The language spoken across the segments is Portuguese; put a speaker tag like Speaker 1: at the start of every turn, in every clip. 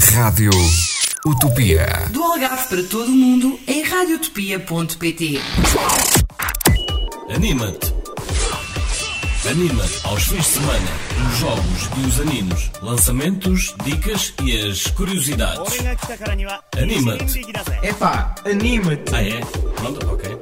Speaker 1: Rádio Utopia.
Speaker 2: Do Algarve para todo o mundo em radiotopia.pt.
Speaker 3: Anima-te. Anima-te aos fins de semana, os jogos e os animos, lançamentos, dicas e as curiosidades. Anima-te.
Speaker 4: Epá, anima-te!
Speaker 3: Ah é? Pronto, ok.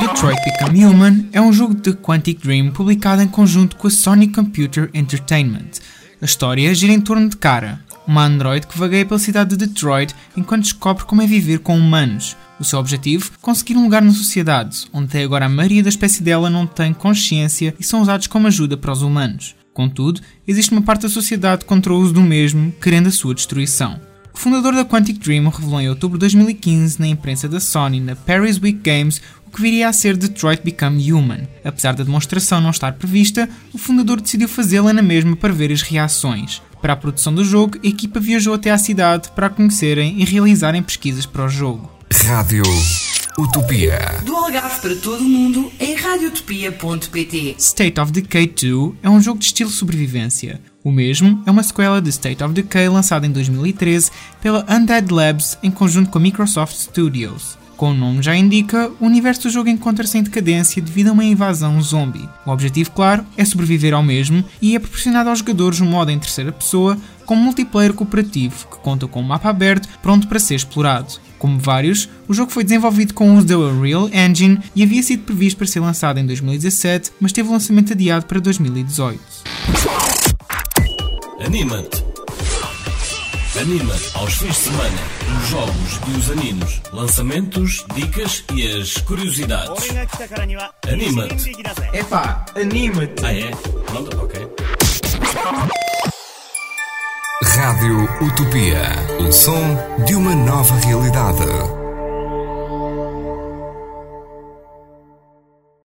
Speaker 5: Detroit Become Human é um jogo de Quantic Dream publicado em conjunto com a Sony Computer Entertainment. A história gira em torno de Kara, uma androide que vagueia pela cidade de Detroit enquanto descobre como é viver com humanos. O seu objetivo? Conseguir um lugar na sociedade, onde até agora a maioria da espécie dela não tem consciência e são usados como ajuda para os humanos. Contudo, existe uma parte da sociedade contra o uso do mesmo, querendo a sua destruição. O fundador da Quantic Dream revelou em outubro de 2015 na imprensa da Sony na Paris Week Games o que viria a ser Detroit Become Human. Apesar da demonstração não estar prevista, o fundador decidiu fazê-la na mesma para ver as reações. Para a produção do jogo, a equipa viajou até à cidade para a conhecerem e realizarem pesquisas para o jogo.
Speaker 1: Rádio Utopia.
Speaker 2: Do Algarve para todo o mundo em radiotopia.pt.
Speaker 5: State of Decay 2 é um jogo de estilo sobrevivência. O mesmo é uma sequela de State of Decay lançada em 2013 pela Undead Labs em conjunto com a Microsoft Studios. Como o nome já indica, o universo do jogo encontra-se em decadência devido a uma invasão zombie. O objetivo, claro, é sobreviver ao mesmo e é proporcionado aos jogadores um modo em terceira pessoa com multiplayer cooperativo que conta com um mapa aberto pronto para ser explorado. Como vários, o jogo foi desenvolvido com o uso da Unreal Engine e havia sido previsto para ser lançado em 2017, mas teve o lançamento adiado para 2018.
Speaker 3: Anima-te. Anima-te aos fins de semana, os jogos e os animos, lançamentos, dicas e as curiosidades. Anima-te.
Speaker 4: Epá, anima-te!
Speaker 3: Ah é? Pronto, ok.
Speaker 1: Rádio Utopia. O som de uma nova realidade.